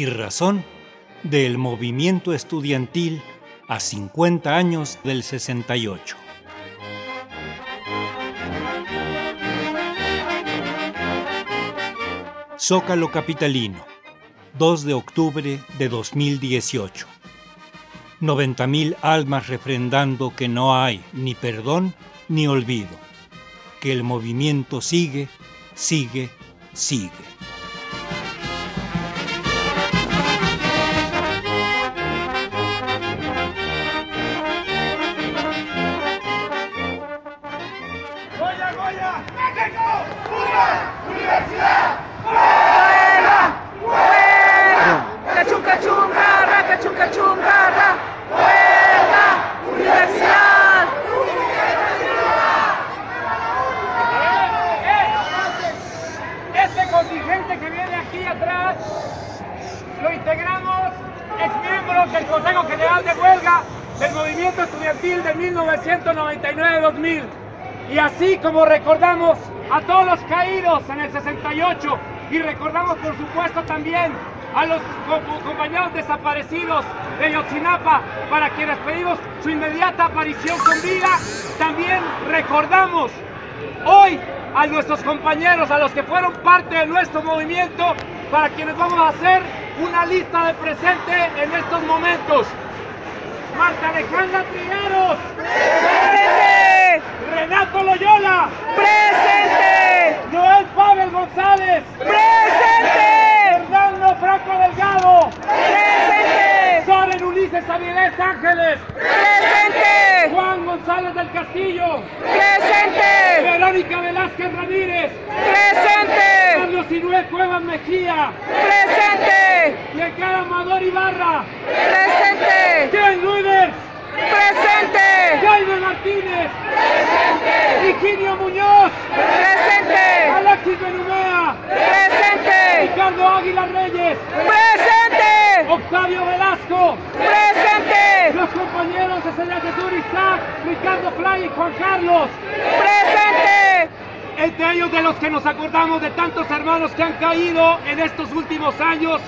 y razón del movimiento estudiantil a 50 años del 68. Zócalo Capitalino, 2 de octubre de 2018. 90.000 almas refrendando que no hay ni perdón ni olvido, que el movimiento sigue, sigue, sigue. ¡Universidad! ¡Universidad! Este contingente que viene aquí atrás lo integramos del Consejo General de Huelga del Movimiento Estudiantil de 1999-2000. Y así como recordamos a todos los caídos en el 68 y recordamos por supuesto también a los co- compañeros desaparecidos de Yotzinapa para quienes pedimos su inmediata aparición con vida, también recordamos hoy a nuestros compañeros, a los que fueron parte de nuestro movimiento, para quienes vamos a hacer una lista de presente en estos momentos. Marta Alejandra Trigueros. Ángeles. ¡Presente! Juan González del Castillo. ¡Presente! Verónica Velázquez Ramírez. ¡Presente! Carlos Sinué Cuevas Mejía. ¡Presente! Yecar Amador Ibarra. ¡Presente! Ken Luivers. ¡Presente! Jaime Martínez. Virginio Muñoz. ¡Presente! Alexis Benumea. ¡Presente! Ricardo Águila Reyes. ¡Presente! Octavio Velasco. ¡Presente! Los compañeros de Celia Jesús Ricardo Fly y Juan Carlos. ¡Presente! Entre ellos de los que nos acordamos de tantos hermanos que han caído en estos últimos años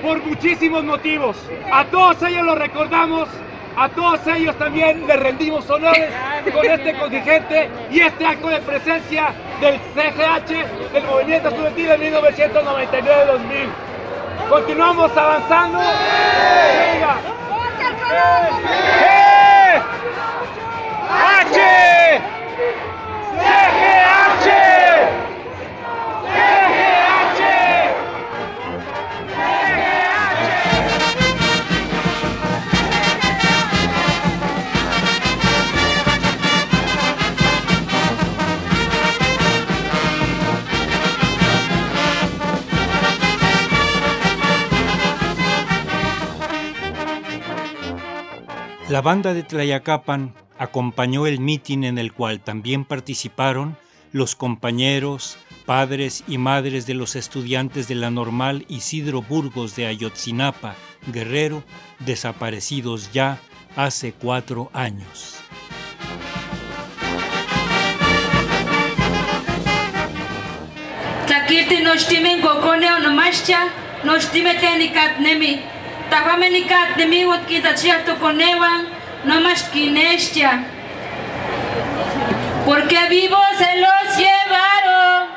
por muchísimos motivos. A todos ellos los recordamos, a todos ellos también les rendimos honores con este contingente y este acto de presencia del CGH, del Movimiento Estudiantil de 1999-2000. Continuamos avanzando. Venga. La banda de Tlayacapan acompañó el mitin en el cual también participaron los compañeros, padres y madres de los estudiantes de la normal Isidro Burgos de Ayotzinapa, Guerrero, desaparecidos ya hace cuatro años. Kinextia. Porque vivos se los llevaron.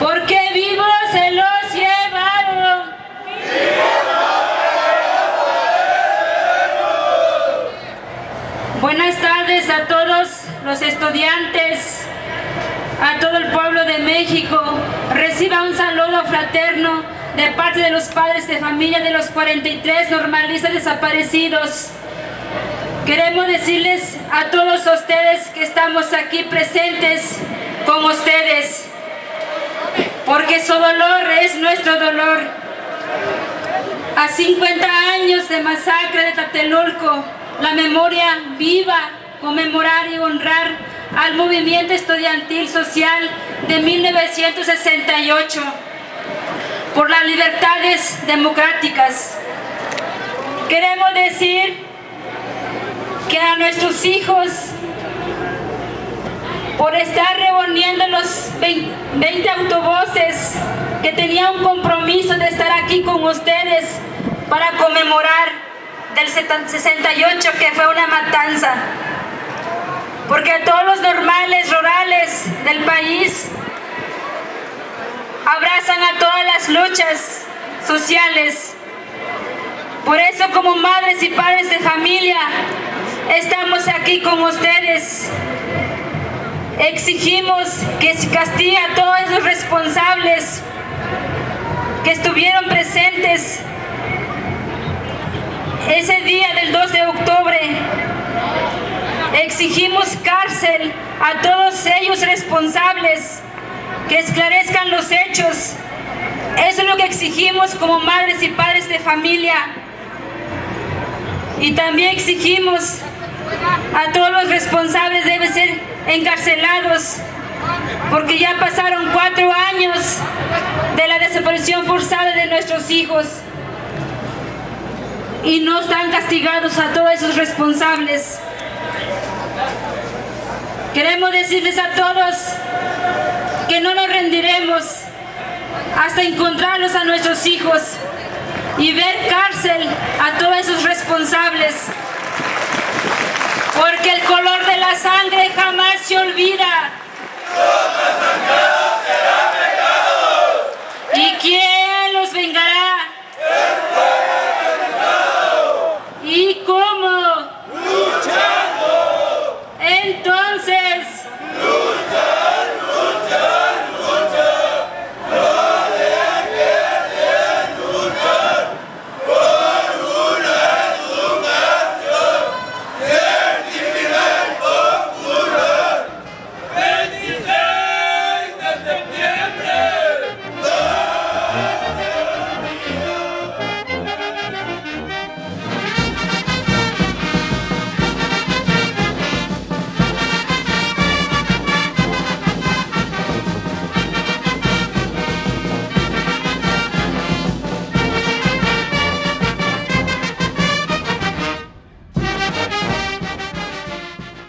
Porque vivos se los llevaron. Buenas tardes a todos los estudiantes, a todo el pueblo de México. Reciba un saludo fraterno de parte de los padres de familia de los 43 normalistas desaparecidos. Queremos decirles a todos ustedes que estamos aquí presentes con ustedes, porque su dolor es nuestro dolor. A 50 años de masacre de Tlatelolco, la memoria viva, conmemorar y honrar al movimiento estudiantil social de 1968 por las libertades democráticas. Queremos decir que a nuestros hijos por estar reuniendo los 20 autobuses que tenía un compromiso de estar aquí con ustedes para conmemorar del 68 que fue una matanza. Porque todos los normales rurales del país abrazan a todas las luchas sociales. Por eso como madres y padres de familia estamos aquí con ustedes Exigimos que se castigue a todos los responsables que estuvieron presentes ese día del 2 de octubre. Exigimos cárcel a todos ellos responsables, que esclarezcan los hechos. Eso es lo que exigimos como madres y padres de familia. Y también exigimos a todos los responsables deben ser encarcelados porque ya pasaron cuatro años de la desaparición forzada de nuestros hijos y no están castigados a todos esos responsables. Queremos decirles a todos que no nos rendiremos hasta encontrarlos a nuestros hijos y ver cárcel a todos esos responsables porque el color de la sangre jamás se olvida.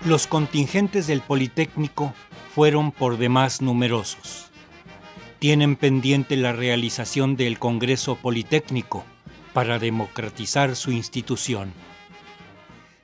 Los contingentes del Politécnico fueron por demás numerosos. Tienen pendiente la realización del Congreso Politécnico para democratizar su institución.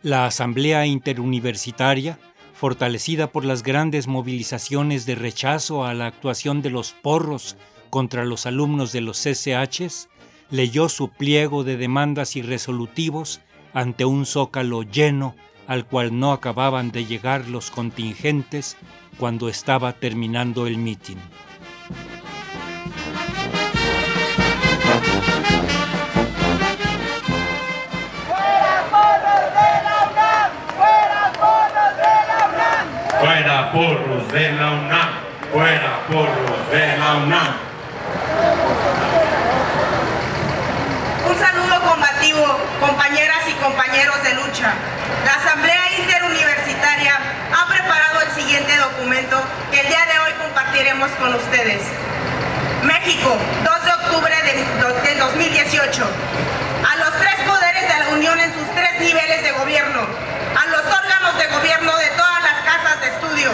La Asamblea Interuniversitaria, fortalecida por las grandes movilizaciones de rechazo a la actuación de los porros contra los alumnos de los CCHs, leyó su pliego de demandas y resolutivos ante un zócalo lleno al cual no acababan de llegar los contingentes cuando estaba terminando el mitin. Fuera porros de la UNAM, fuera porros de la UNAM. Un saludo combativo, compañeras y compañeros de lucha. La Asamblea Interuniversitaria ha preparado el siguiente documento que el día de hoy compartiremos con ustedes. México, 2 de octubre de- del 2018. A los tres poderes de la Unión en sus tres niveles de gobierno. A los órganos de gobierno de todas las casas de estudio.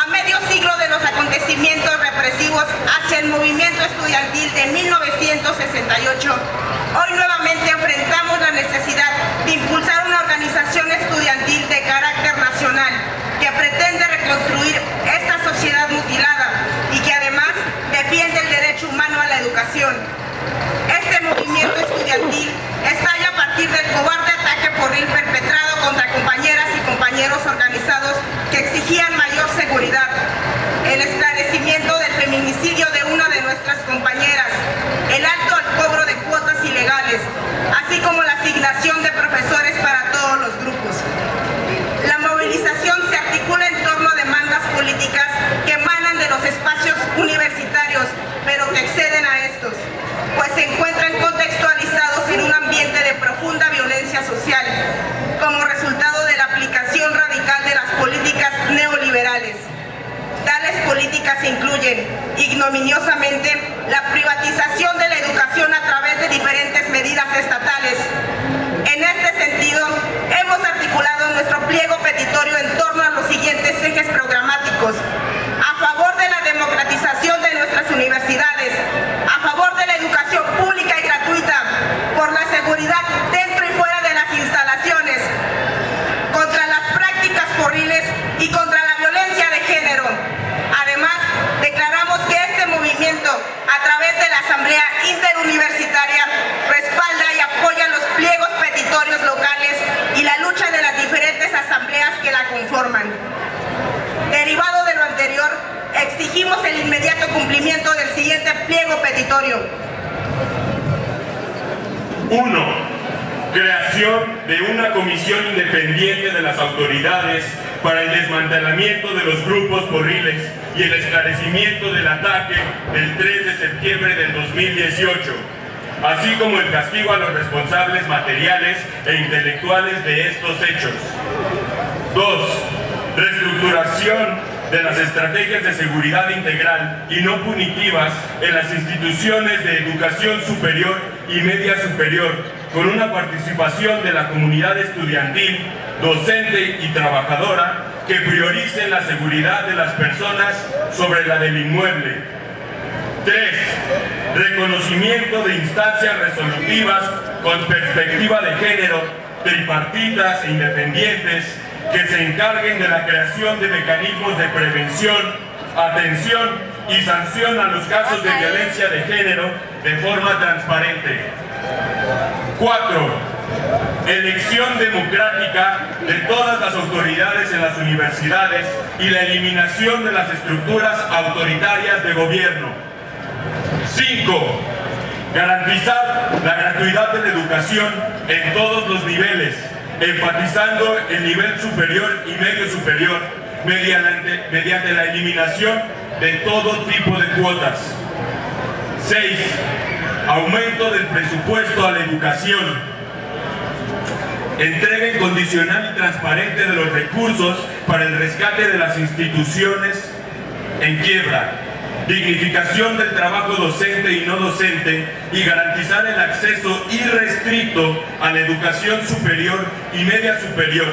A medio siglo de los acontecimientos represivos hacia el movimiento estudiantil de 1968, hoy nuevamente enfrentamos la necesidad de impulsar una organización estudiantil de carácter nacional que pretende reconstruir esta sociedad mutilada y que además defiende el derecho humano a la educación. Este movimiento estudiantil estalla a partir del cobarde ataque porril perpetrado contra compañeras y compañeros organizados que exigían mayor seguridad, el esclarecimiento del feminicidio de una de nuestras compañeras, el alto al cobro de cuotas ilegales, así como la asignación de profesores para todos los grupos. La movilización se articula en torno a demandas políticas que emanan de los espacios universitarios, pero que exceden a estos, pues se encuentran contextualizados en un ambiente de profunda violencia social, como resultado de la aplicación radical de las políticas neoliberales. Tales políticas incluyen, ignominiosamente, la privatización de la educación a través de diferentes medidas estatales. En este sentido, hemos articulado nuestro pliego petitorio en torno a los siguientes ejes programáticos territorio. 1. Creación de una comisión independiente de las autoridades para el desmantelamiento de los grupos porriles y el esclarecimiento del ataque del 3 de septiembre del 2018, así como el castigo a los responsables materiales e intelectuales de estos hechos. 2. Reestructuración de las estrategias de seguridad integral y no punitivas en las instituciones de educación superior y media superior, con una participación de la comunidad estudiantil, docente y trabajadora que prioricen la seguridad de las personas sobre la del inmueble. 3. Reconocimiento de instancias resolutivas con perspectiva de género, tripartitas e independientes que se encarguen de la creación de mecanismos de prevención, atención y sanción a los casos de violencia de género de forma transparente. 4. Elección democrática de todas las autoridades en las universidades y la eliminación de las estructuras autoritarias de gobierno. 5. Garantizar la gratuidad de la educación en todos los niveles, enfatizando el nivel superior y medio superior mediante, mediante la eliminación de todo tipo de cuotas. 6. Aumento del presupuesto a la educación. Entrega incondicional y transparente de los recursos para el rescate de las instituciones en quiebra dignificación del trabajo docente y no docente y garantizar el acceso irrestricto a la educación superior y media superior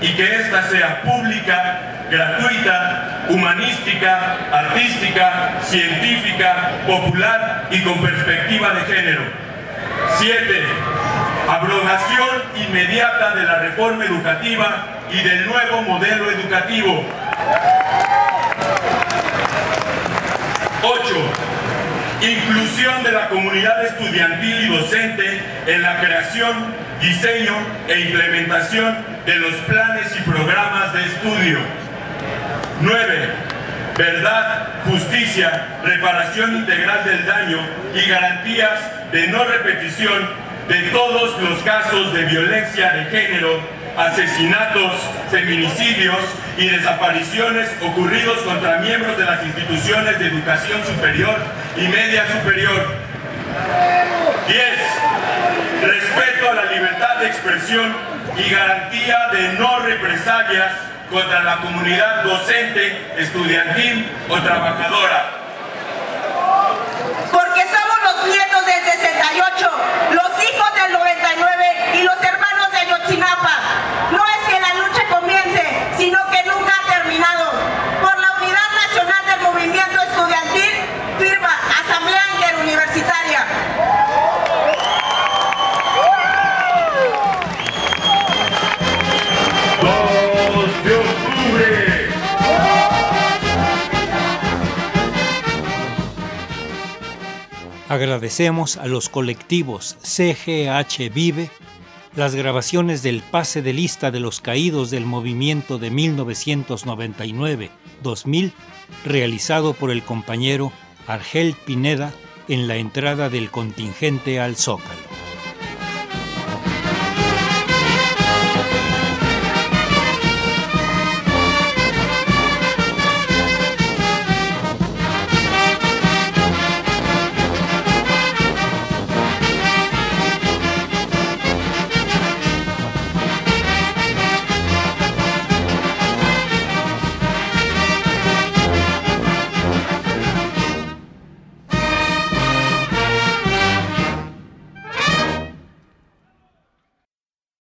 y que ésta sea pública, gratuita, humanística, artística, científica, popular y con perspectiva de género. 7. Abrogación inmediata de la reforma educativa y del nuevo modelo educativo. 8. Inclusión de la comunidad estudiantil y docente en la creación, diseño e implementación de los planes y programas de estudio. 9. Verdad, justicia, reparación integral del daño y garantías de no repetición de todos los casos de violencia de género asesinatos, feminicidios y desapariciones ocurridos contra miembros de las instituciones de educación superior y media superior. 10. Respeto a la libertad de expresión y garantía de no represalias contra la comunidad docente, estudiantil o trabajadora. Porque somos los nietos del 68, los hijos del 99 y los hermanos de Ayotzinapa. Agradecemos a los colectivos CGH Vive las grabaciones del pase de lista de los caídos del movimiento de 1999-2000 realizado por el compañero Argel Pineda en la entrada del contingente al Zócalo.